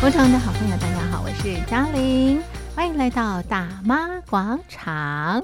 广场的好朋友，大家好，我是嘉玲，欢迎来到大妈广场。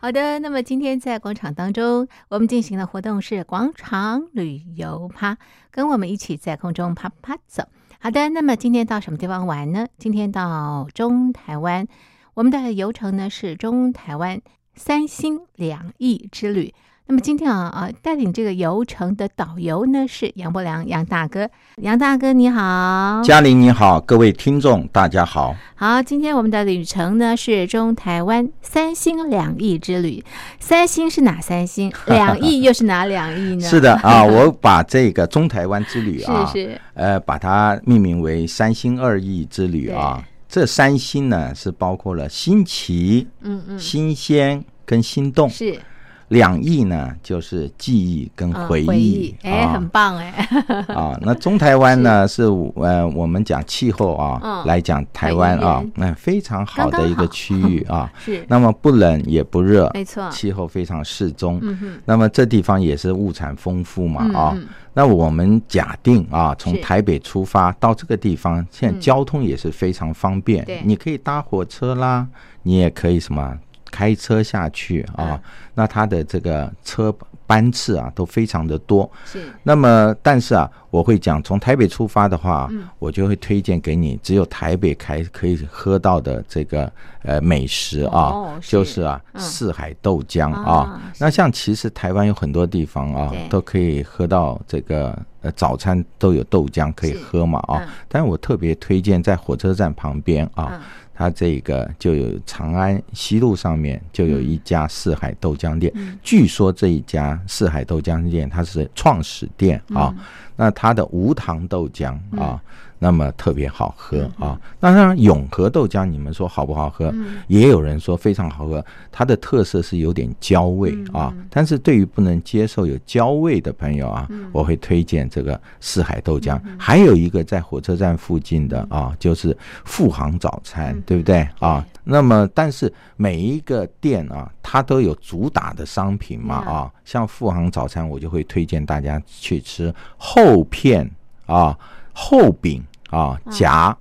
好的，那么今天在广场当中，我们进行的活动是广场旅游趴，跟我们一起在空中趴趴走。好的，那么今天到什么地方玩呢？今天到中台湾，我们的游程呢是中台湾三心两意之旅。那么今天啊啊，带领这个游程的导游呢是杨伯良杨大哥，杨大哥你好，嘉玲你好，各位听众大家好。好，今天我们的旅程呢是中台湾三星两意之旅，三星是哪三星？两 意又是哪两意呢？是的啊，我把这个中台湾之旅啊，是是，呃，把它命名为三星二意之旅啊。这三星呢是包括了新奇、嗯嗯、新鲜跟心动。是。两意呢，就是记忆跟回忆，哎，啊、很棒哎。啊，那中台湾呢 是，是呃，我们讲气候啊，嗯、来讲台湾啊，那、嗯、非常好的一个区域啊。是。那么不冷也不热，没错，气候非常适中。嗯哼。那么这地方也是物产丰富嘛啊。嗯、那我们假定啊，从台北出发到这个地方，现在交通也是非常方便。你可以搭火车啦，你也可以什么？开车下去啊，那它的这个车班次啊都非常的多。是。那么，但是啊，我会讲从台北出发的话，嗯，我就会推荐给你只有台北开可以喝到的这个呃美食啊，就是啊四海豆浆啊。那像其实台湾有很多地方啊都可以喝到这个呃早餐都有豆浆可以喝嘛啊。但是我特别推荐在火车站旁边啊。它这个就有长安西路上面就有一家四海豆浆店，嗯、据说这一家四海豆浆店它是创始店啊，嗯、那它的无糖豆浆啊。嗯那么特别好喝啊！那当然，永和豆浆你们说好不好喝？也有人说非常好喝。它的特色是有点焦味啊，但是对于不能接受有焦味的朋友啊，我会推荐这个四海豆浆。还有一个在火车站附近的啊，就是富航早餐，对不对啊？那么，但是每一个店啊，它都有主打的商品嘛啊，像富航早餐，我就会推荐大家去吃厚片啊，厚饼。啊，夹，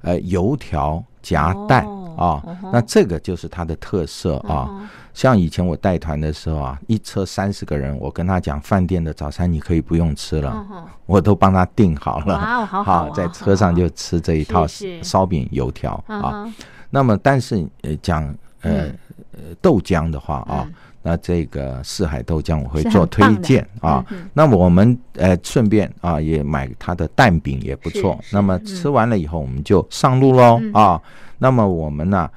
呃，油条夹蛋啊，那这个就是它的特色啊。像以前我带团的时候啊，一车三十个人，我跟他讲，饭店的早餐你可以不用吃了，我都帮他订好了，好，在车上就吃这一套烧饼油条啊。那么，但是呃，讲呃豆浆的话啊。那这个四海豆浆我会做推荐啊。那么我们呃顺便啊也买它的蛋饼也不错。那么吃完了以后我们就上路喽啊。那么我们呢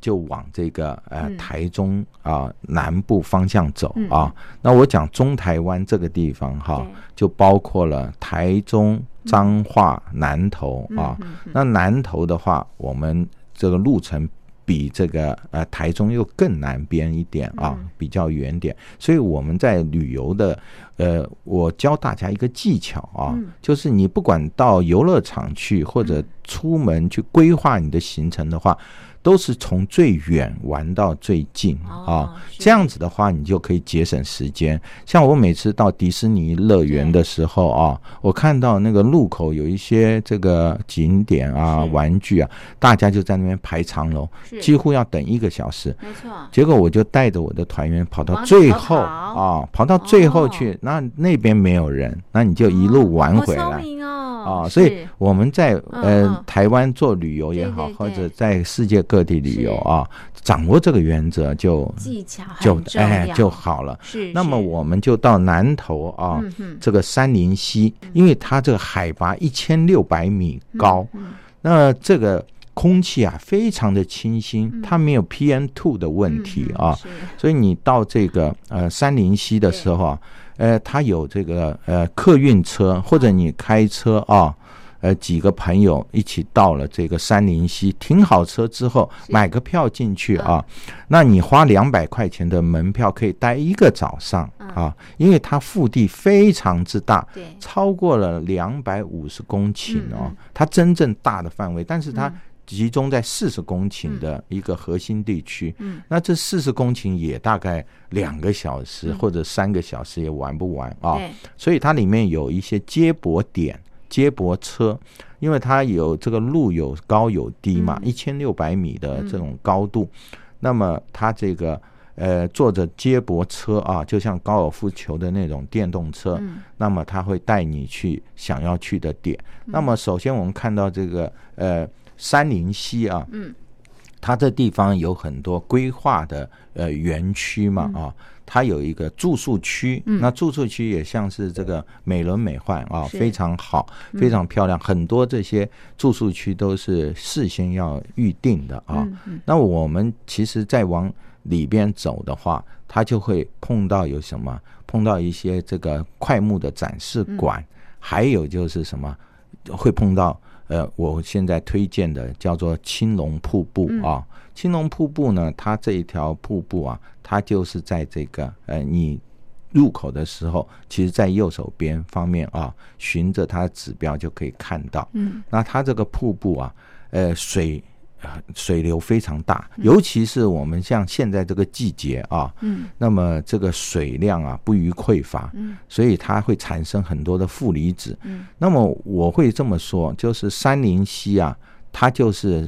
就往这个呃台中啊南部方向走啊。那我讲中台湾这个地方哈，就包括了台中、彰化、南投啊。那南投的话，我们这个路程。比这个呃台中又更南边一点啊，比较远点，所以我们在旅游的呃，我教大家一个技巧啊，就是你不管到游乐场去或者出门去规划你的行程的话。都是从最远玩到最近啊，这样子的话，你就可以节省时间。像我每次到迪士尼乐园的时候啊，我看到那个路口有一些这个景点啊、玩具啊，大家就在那边排长龙，几乎要等一个小时。没错。结果我就带着我的团员跑到最后啊，跑到最后去，那那边没有人，那你就一路玩回来。啊，所以我们在呃台湾做旅游也好，或者在世界各地旅游啊，掌握这个原则就技巧就哎就好了。是，那么我们就到南投啊，这个三林溪，因为它这个海拔一千六百米高，那这个空气啊非常的清新，它没有 PM2 的问题啊，所以你到这个呃三林溪的时候啊。呃，它有这个呃客运车，或者你开车啊，呃几个朋友一起到了这个三林溪，停好车之后买个票进去啊，那你花两百块钱的门票可以待一个早上啊，因为它腹地非常之大，超过了两百五十公顷哦，它真正大的范围，但是它。集中在四十公顷的一个核心地区，嗯，那这四十公顷也大概两个小时或者三个小时也玩不完啊，所以它里面有一些接驳点，接驳车，因为它有这个路有高有低嘛，一千六百米的这种高度，嗯、那么它这个呃坐着接驳车啊，就像高尔夫球的那种电动车，嗯、那么它会带你去想要去的点。嗯、那么首先我们看到这个呃山林溪啊，嗯。它这地方有很多规划的呃园区嘛啊，它有一个住宿区，那住宿区也像是这个美轮美奂啊，非常好，非常漂亮。很多这些住宿区都是事先要预定的啊。那我们其实再往里边走的话，它就会碰到有什么？碰到一些这个快木的展示馆，还有就是什么？会碰到。呃，我现在推荐的叫做青龙瀑布啊。青龙瀑布呢，它这一条瀑布啊，它就是在这个呃，你入口的时候，其实在右手边方面啊，循着它的指标就可以看到。嗯，那它这个瀑布啊，呃，水。水流非常大，尤其是我们像现在这个季节啊，嗯，那么这个水量啊不虞匮乏，嗯，所以它会产生很多的负离子，嗯，那么我会这么说，就是山林溪啊，它就是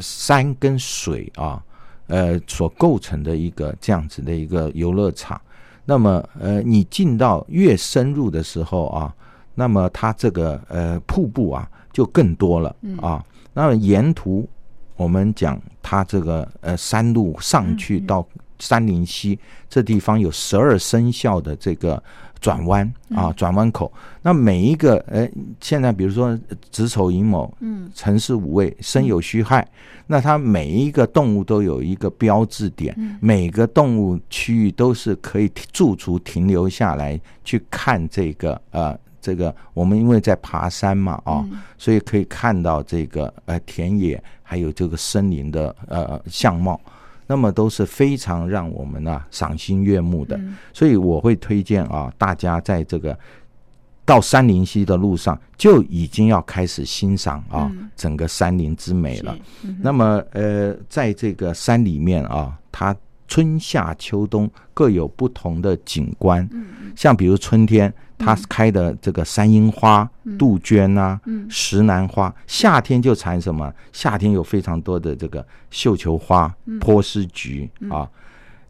山跟水啊，呃，所构成的一个这样子的一个游乐场。那么呃，你进到越深入的时候啊，那么它这个呃瀑布啊就更多了啊，那么沿途。我们讲它这个呃山路上去到三林溪这地方有十二生肖的这个转弯啊转弯口，那每一个呃现在比如说子丑寅卯嗯。辰巳午未申酉戌亥，那它每一个动物都有一个标志点，每个动物区域都是可以驻足停留下来去看这个呃。这个我们因为在爬山嘛啊，所以可以看到这个呃田野还有这个森林的呃相貌，那么都是非常让我们呢赏心悦目的。所以我会推荐啊，大家在这个到山林溪的路上就已经要开始欣赏啊整个山林之美了。那么呃，在这个山里面啊，它春夏秋冬各有不同的景观，像比如春天。它开的这个山樱花、杜鹃啊、石楠花，夏天就产什么？夏天有非常多的这个绣球花、波斯菊啊。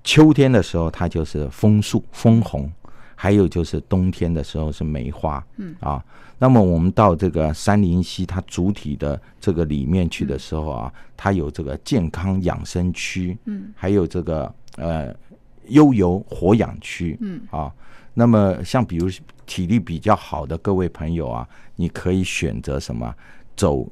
秋天的时候，它就是枫树、枫红，还有就是冬天的时候是梅花。嗯啊，那么我们到这个山林溪它主体的这个里面去的时候啊，它有这个健康养生区，嗯还有这个呃悠游活养区，嗯啊。那么，像比如体力比较好的各位朋友啊，你可以选择什么走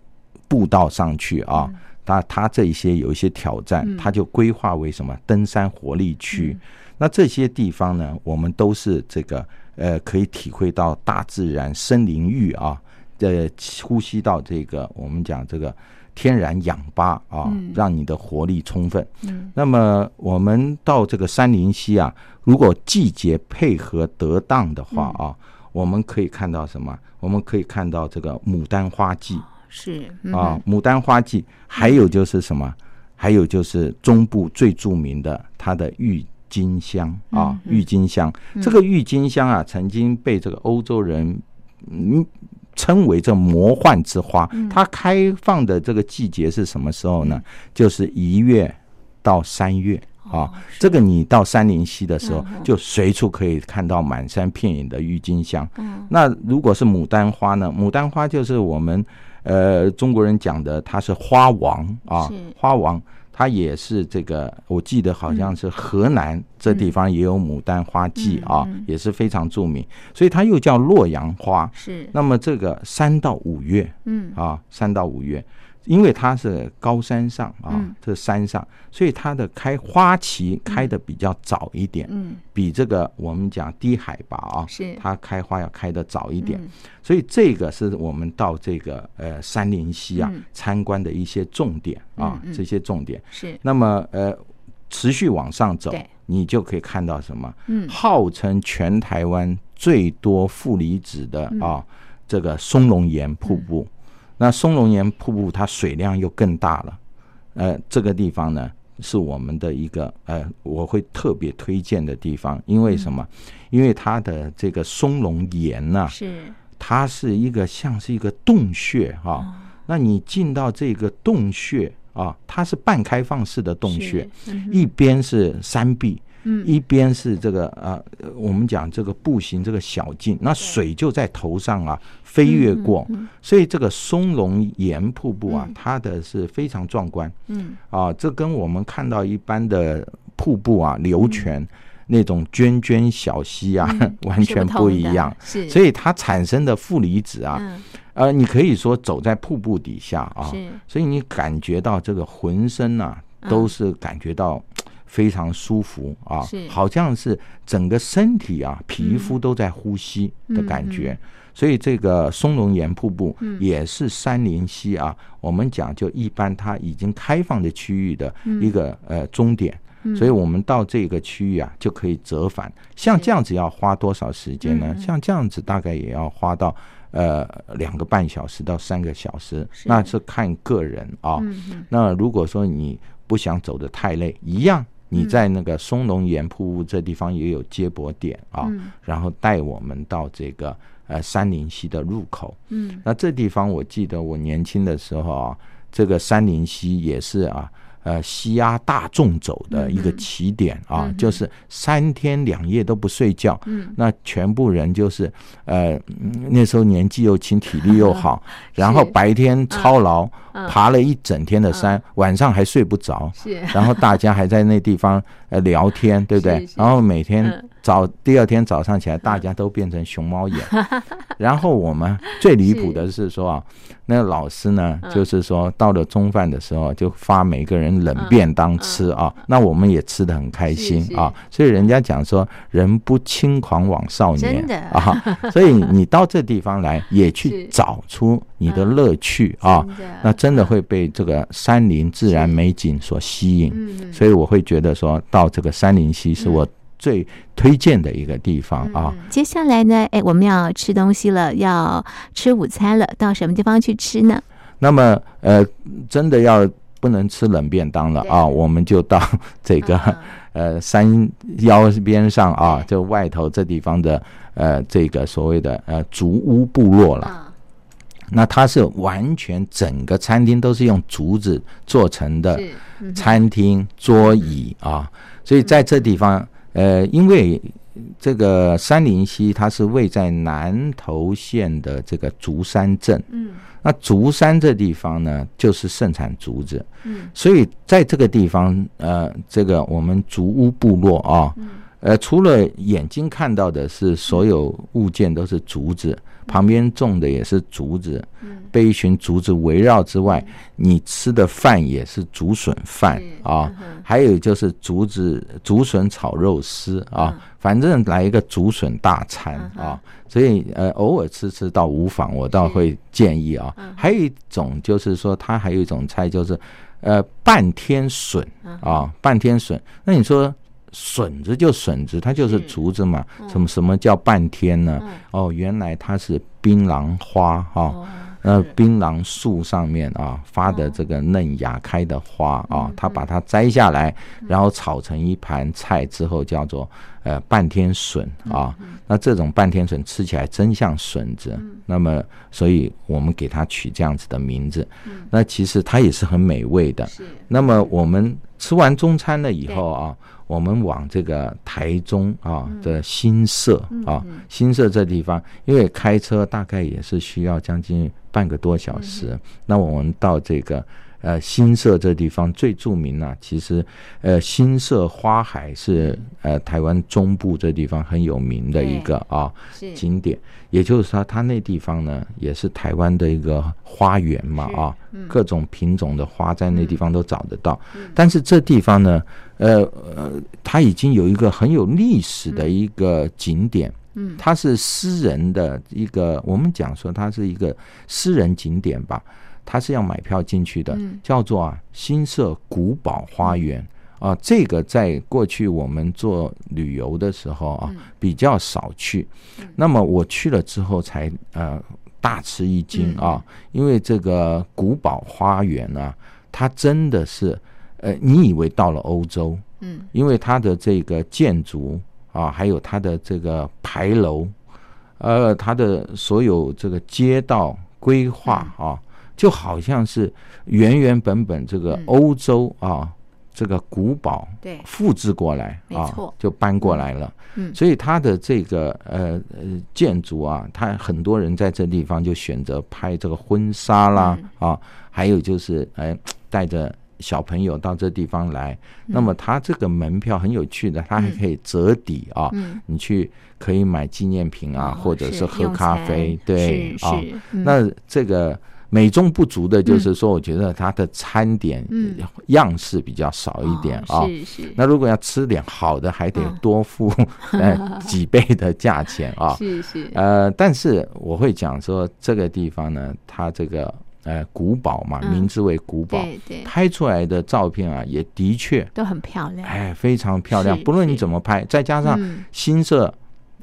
步道上去啊？它它这一些有一些挑战，它就规划为什么登山活力区。那这些地方呢，我们都是这个呃，可以体会到大自然森林浴啊，呃，呼吸到这个我们讲这个。天然氧吧啊，让你的活力充分。嗯，那么我们到这个山林溪啊，如果季节配合得当的话啊，我们可以看到什么？我们可以看到这个牡丹花季是啊，牡丹花季，还有就是什么？还有就是中部最著名的它的郁金香啊，郁金香。这个郁金香啊，曾经被这个欧洲人嗯。称为这魔幻之花，它开放的这个季节是什么时候呢？就是一月到三月啊。这个你到山林溪的时候，就随处可以看到满山遍野的郁金香。那如果是牡丹花呢？牡丹花就是我们呃中国人讲的，它是花王啊，花王。它也是这个，我记得好像是河南这地方也有牡丹花季啊，也是非常著名，所以它又叫洛阳花。是，那么这个三到五月，嗯啊，三到五月。因为它是高山上啊，这山上，所以它的开花期开的比较早一点，嗯，比这个我们讲低海拔啊，是。它开花要开的早一点，所以这个是我们到这个呃三林溪啊参观的一些重点啊，这些重点。是。那么呃持续往上走，你就可以看到什么？嗯，号称全台湾最多负离子的啊这个松龙岩瀑布。那松龙岩瀑布它水量又更大了，呃，这个地方呢是我们的一个呃，我会特别推荐的地方，因为什么？因为它的这个松龙岩呢，是它是一个像是一个洞穴哈、啊。那你进到这个洞穴啊，它是半开放式的洞穴，一边是山壁。嗯，一边是这个呃，我们讲这个步行这个小径，那水就在头上啊飞跃过，所以这个松龙岩瀑布啊，它的是非常壮观。嗯，啊，这跟我们看到一般的瀑布啊流泉那种涓涓小溪啊完全不一样。是，所以它产生的负离子啊，呃，你可以说走在瀑布底下啊，所以你感觉到这个浑身啊都是感觉到。非常舒服啊，好像是整个身体啊，皮肤都在呼吸的感觉。所以这个松龙岩瀑布也是杉林溪啊，我们讲就一般它已经开放的区域的一个呃终点。所以我们到这个区域啊，就可以折返。像这样子要花多少时间呢？像这样子大概也要花到呃两个半小时到三个小时，那是看个人啊。那如果说你不想走的太累，一样。你在那个松龙岩瀑布这地方也有接驳点啊，然后带我们到这个呃三林溪的入口。嗯，那这地方我记得我年轻的时候啊，这个三林溪也是啊。呃，西压大众走的一个起点啊，就是三天两夜都不睡觉。嗯，那全部人就是呃，那时候年纪又轻，体力又好，然后白天操劳，爬了一整天的山，晚上还睡不着。是，然后大家还在那地方呃聊天，对不对？然后每天早第二天早上起来，大家都变成熊猫眼。然后我们最离谱的是说啊。那个老师呢，就是说到了中饭的时候，就发每个人冷便当吃啊。那我们也吃得很开心啊。所以人家讲说，人不轻狂枉少年啊。所以你到这地方来，也去找出你的乐趣啊。那真的会被这个山林自然美景所吸引。所以我会觉得说到这个山林溪是我。最推荐的一个地方啊！接下来呢，哎，我们要吃东西了，要吃午餐了，到什么地方去吃呢？那么，呃，真的要不能吃冷便当了啊，我们就到 这个呃山腰边上啊，就外头这地方的呃这个所谓的呃竹屋部落了。那它是完全整个餐厅都是用竹子做成的餐厅桌椅啊，所以在这地方。呃，因为这个三林溪它是位在南投县的这个竹山镇，嗯，那竹山这地方呢，就是盛产竹子，嗯，所以在这个地方，呃，这个我们竹屋部落啊，呃，除了眼睛看到的是所有物件都是竹子。旁边种的也是竹子，被一群竹子围绕之外，你吃的饭也是竹笋饭啊，还有就是竹子竹笋炒肉丝啊，反正来一个竹笋大餐啊，所以呃偶尔吃吃倒无妨，我倒会建议啊。还有一种就是说，它还有一种菜就是呃半天笋啊，半天笋，那你说。笋子就笋子，它就是竹子嘛。什么什么叫半天呢？哦，原来它是槟榔花哈，那槟榔树上面啊发的这个嫩芽开的花啊，它把它摘下来，然后炒成一盘菜之后，叫做呃半天笋啊。那这种半天笋吃起来真像笋子，那么所以我们给它取这样子的名字。那其实它也是很美味的。那么我们吃完中餐了以后啊。我们往这个台中啊的新社啊，新社这地方，因为开车大概也是需要将近半个多小时。那我们到这个呃新社这地方最著名呢，其实呃新社花海是呃台湾中部这地方很有名的一个啊景点。也就是说，它那地方呢也是台湾的一个花园嘛啊，各种品种的花在那地方都找得到。但是这地方呢。呃呃，它已经有一个很有历史的一个景点，嗯，它是私人的一个，我们讲说它是一个私人景点吧，它是要买票进去的，叫做啊新社古堡花园。啊，这个在过去我们做旅游的时候啊比较少去，那么我去了之后才呃大吃一惊啊，因为这个古堡花园啊，它真的是。呃，你以为到了欧洲？嗯，因为它的这个建筑啊，还有它的这个牌楼，呃，它的所有这个街道规划啊，就好像是原原本本这个欧洲啊。这个古堡对复制过来啊，就搬过来了。嗯，所以它的这个呃呃建筑啊，它很多人在这地方就选择拍这个婚纱啦啊，还有就是哎带着小朋友到这地方来。那么它这个门票很有趣的，它还可以折抵啊，你去可以买纪念品啊，或者是喝咖啡，对啊。那这个。美中不足的就是说，我觉得它的餐点样式比较少一点啊。是是。那如果要吃点好的，还得多付呃 几倍的价钱啊。是是。呃，但是我会讲说，这个地方呢，它这个呃古堡嘛，名字为古堡，拍出来的照片啊，也的确都很漂亮，哎，非常漂亮。不论你怎么拍，再加上新社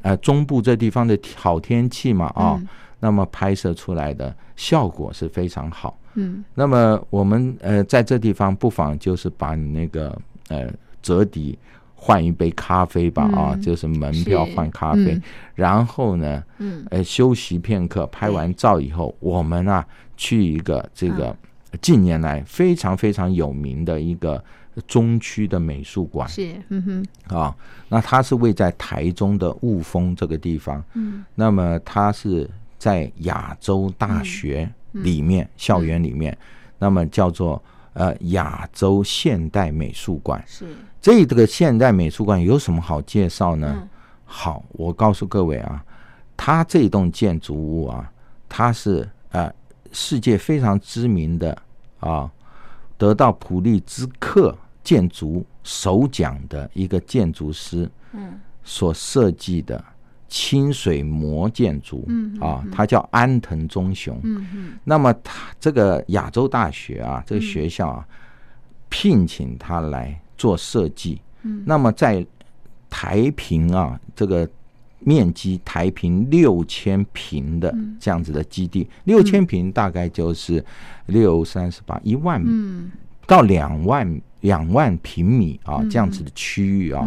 呃中部这地方的好天气嘛啊。那么拍摄出来的效果是非常好。嗯，那么我们呃在这地方不妨就是把你那个呃折抵换一杯咖啡吧啊，就是门票换咖啡，然后呢，嗯，呃休息片刻，拍完照以后，我们啊去一个这个近年来非常非常有名的一个中区的美术馆。是，嗯哼，啊，那它是位在台中的雾峰这个地方。嗯，那么它是。在亚洲大学里面，校园里面，那么叫做呃亚洲现代美术馆。是这个现代美术馆有什么好介绍呢？好，我告诉各位啊，它这栋建筑物啊，它是呃世界非常知名的啊，得到普利兹克建筑首奖的一个建筑师，嗯，所设计的。清水模建筑，嗯啊，他叫安藤忠雄。嗯那么他这个亚洲大学啊，这个学校啊，聘请他来做设计。嗯。那么在台平啊，这个面积台平六千平的这样子的基地，六千平大概就是六三十八一万，到两万两万平米啊，这样子的区域啊。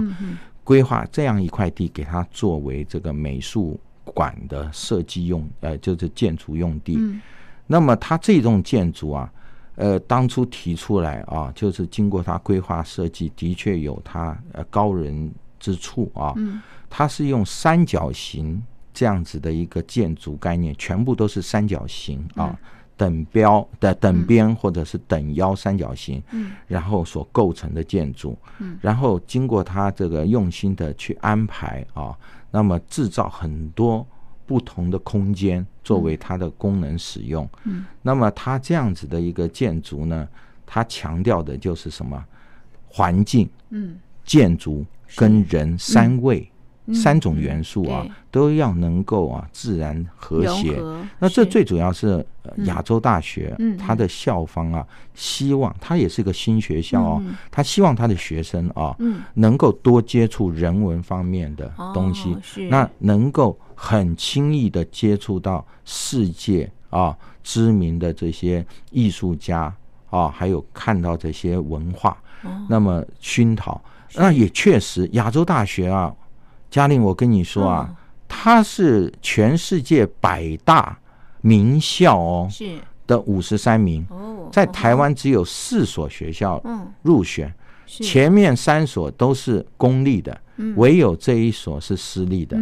规划这样一块地，给它作为这个美术馆的设计用，呃，就是建筑用地。嗯、那么，它这栋建筑啊，呃，当初提出来啊，就是经过它规划设计，的确有它呃高人之处啊。嗯、它是用三角形这样子的一个建筑概念，全部都是三角形啊。嗯等标的等边或者是等腰三角形，嗯，然后所构成的建筑，嗯，然后经过他这个用心的去安排啊，那么制造很多不同的空间作为它的功能使用，嗯，那么它这样子的一个建筑呢，它强调的就是什么？环境，嗯，建筑跟人三位。三种元素啊，都要能够啊自然和谐。那这最主要是亚洲大学，它的校方啊，希望它也是一个新学校哦，他希望他的学生啊，能够多接触人文方面的东西，那能够很轻易的接触到世界啊知名的这些艺术家啊，还有看到这些文化，那么熏陶，那也确实亚洲大学啊。嘉玲，我跟你说啊，它是全世界百大名校哦，是。的五十三名，在台湾只有四所学校入选，前面三所都是公立的，唯有这一所是私立的。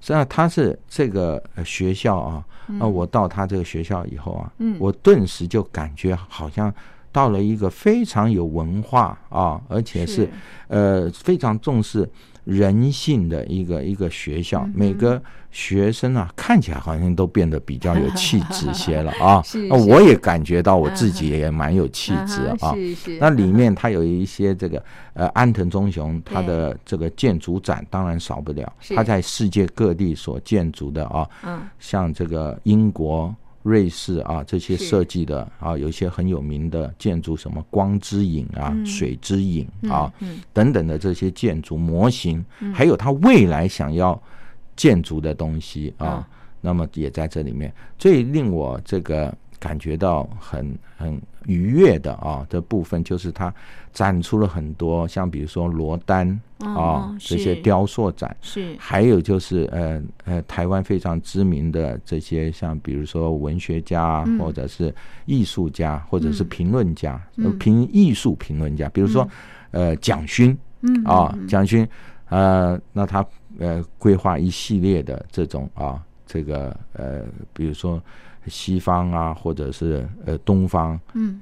所以它是这个学校啊，啊，我到他这个学校以后啊，我顿时就感觉好像到了一个非常有文化啊，而且是。呃非常重视。人性的一个一个学校，每个学生啊，看起来好像都变得比较有气质些了 啊。我也感觉到我自己也蛮有气质啊。那里面它有一些这个呃安藤忠雄他的这个建筑展，当然少不了。他在世界各地所建筑的啊，像这个英国。瑞士啊，这些设计的啊，有一些很有名的建筑，什么光之影啊、嗯、水之影啊、等等的这些建筑模型，嗯、还有他未来想要建筑的东西啊，嗯、那么也在这里面。最令我这个感觉到很很愉悦的啊的部分，就是他展出了很多像比如说罗丹啊这些雕塑展，是。还有就是呃呃台湾非常知名的这些像比如说文学家或者是艺术家或者是评论家，评艺术评论家，比如说呃蒋勋，啊蒋勋，呃那他呃规划一系列的这种啊这个呃比如说。西方啊，或者是呃东方，嗯，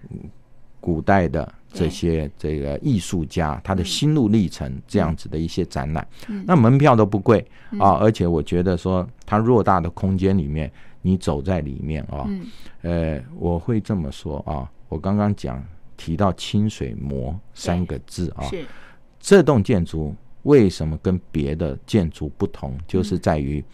古代的这些这个艺术家，他的心路历程这样子的一些展览，那门票都不贵啊，而且我觉得说，它偌大的空间里面，你走在里面啊，呃，我会这么说啊，我刚刚讲提到清水模三个字啊，是。这栋建筑为什么跟别的建筑不同，就是在于。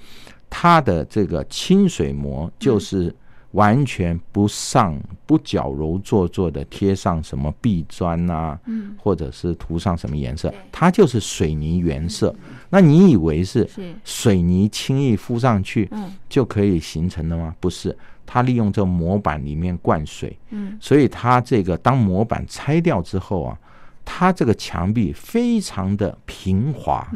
它的这个清水模就是完全不上不矫揉做作的贴上什么壁砖啊，或者是涂上什么颜色，它就是水泥原色。那你以为是水泥轻易敷上去就可以形成的吗？不是，它利用这模板里面灌水，嗯。所以它这个当模板拆掉之后啊，它这个墙壁非常的平滑。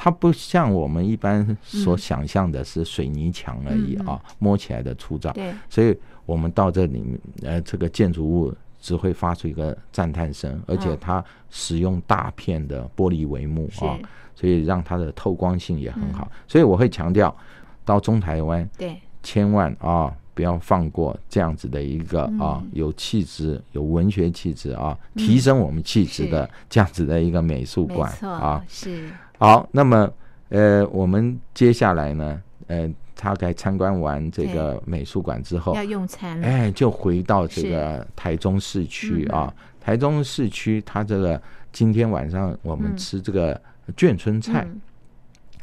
它不像我们一般所想象的是水泥墙而已啊，摸起来的粗糙。对，所以我们到这里面，呃，这个建筑物只会发出一个赞叹声，而且它使用大片的玻璃帷幕啊，所以让它的透光性也很好。所以我会强调，到中台湾，对，千万啊不要放过这样子的一个啊有气质、有文学气质啊，提升我们气质的这样子的一个美术馆啊，是。好，那么呃，我们接下来呢，呃，他该参观完这个美术馆之后，要用餐了，哎，就回到这个台中市区啊。台中市区，它这个今天晚上我们吃这个眷村菜，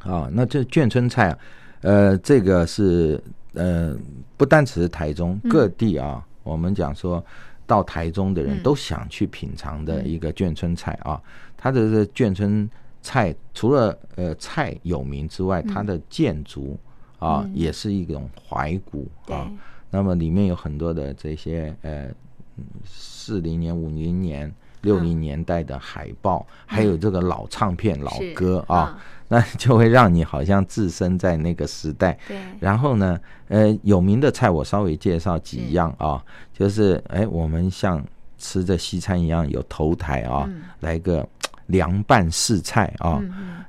啊，那这眷村菜啊，呃，这个是呃，不单只是台中各地啊，我们讲说到台中的人都想去品尝的一个眷村菜啊，它的这个眷村。菜除了呃菜有名之外，它的建筑啊也是一种怀古啊。那么里面有很多的这些呃四零年、五零年、六零年代的海报，还有这个老唱片、老歌啊，那就会让你好像置身在那个时代。对。然后呢，呃，有名的菜我稍微介绍几样啊，就是哎，我们像吃着西餐一样，有头台啊，来个。凉拌四菜啊，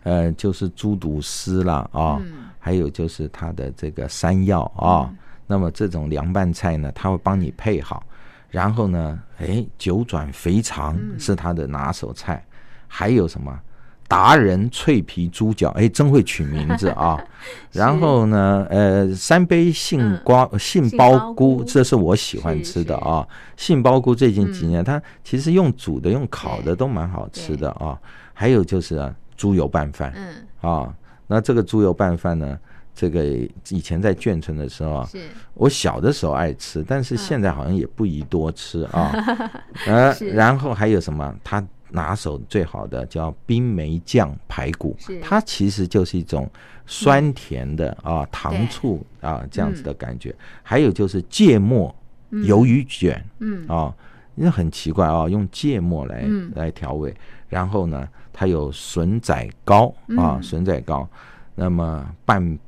呃，就是猪肚丝啦啊，还有就是它的这个山药啊。那么这种凉拌菜呢，它会帮你配好。然后呢，哎，九转肥肠是它的拿手菜。还有什么？达人脆皮猪脚，哎，真会取名字啊！然后呢，呃，三杯杏瓜杏鲍菇，这是我喜欢吃的啊。杏鲍菇最近几年，它其实用煮的、用烤的都蛮好吃的啊。还有就是啊，猪油拌饭，嗯啊，那这个猪油拌饭呢，这个以前在眷村的时候啊，我小的时候爱吃，但是现在好像也不宜多吃啊。呃，然后还有什么？它。拿手最好的叫冰梅酱排骨，它其实就是一种酸甜的啊糖醋啊这样子的感觉。还有就是芥末鱿鱼卷，嗯啊，因为很奇怪啊，用芥末来来调味。然后呢，它有笋仔糕啊，笋仔糕。那么半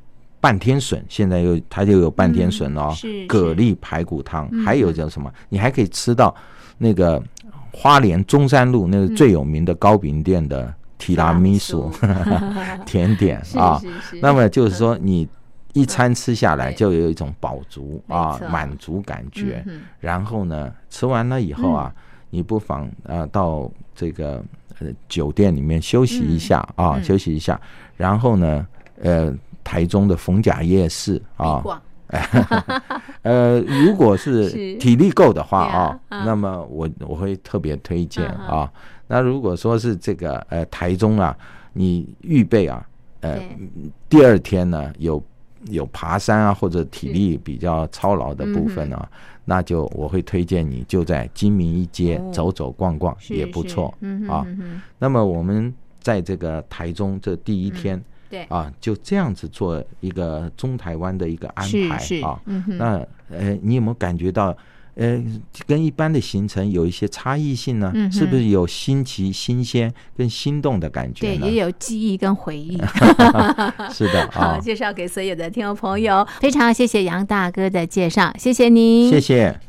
半天笋，现在又它就有半天笋哦，蛤蜊排骨汤，还有叫什么？你还可以吃到那个。花莲中山路那个最有名的糕饼店的提拉米苏 甜点啊，那么就是说你一餐吃下来就有一种饱足啊满足感觉，然后呢吃完了以后啊，你不妨啊到这个呃酒店里面休息一下啊休息一下，然后呢呃台中的逢甲夜市啊。呃，如果是体力够的话啊，那么我我会特别推荐啊。那如果说是这个呃台中啊，你预备啊，呃第二天呢有有爬山啊或者体力比较操劳的部分啊，那就我会推荐你就在金明一街走走逛逛也不错啊。那么我们在这个台中这第一天对啊，就这样子做一个中台湾的一个安排啊。嗯、那呃，你有没有感觉到？呃，跟一般的行程有一些差异性呢，嗯、是不是有新奇、新鲜跟心动的感觉？对，也有记忆跟回忆。是的，好，介绍给所有的听众朋友。非常谢谢杨大哥的介绍，谢谢您，谢谢。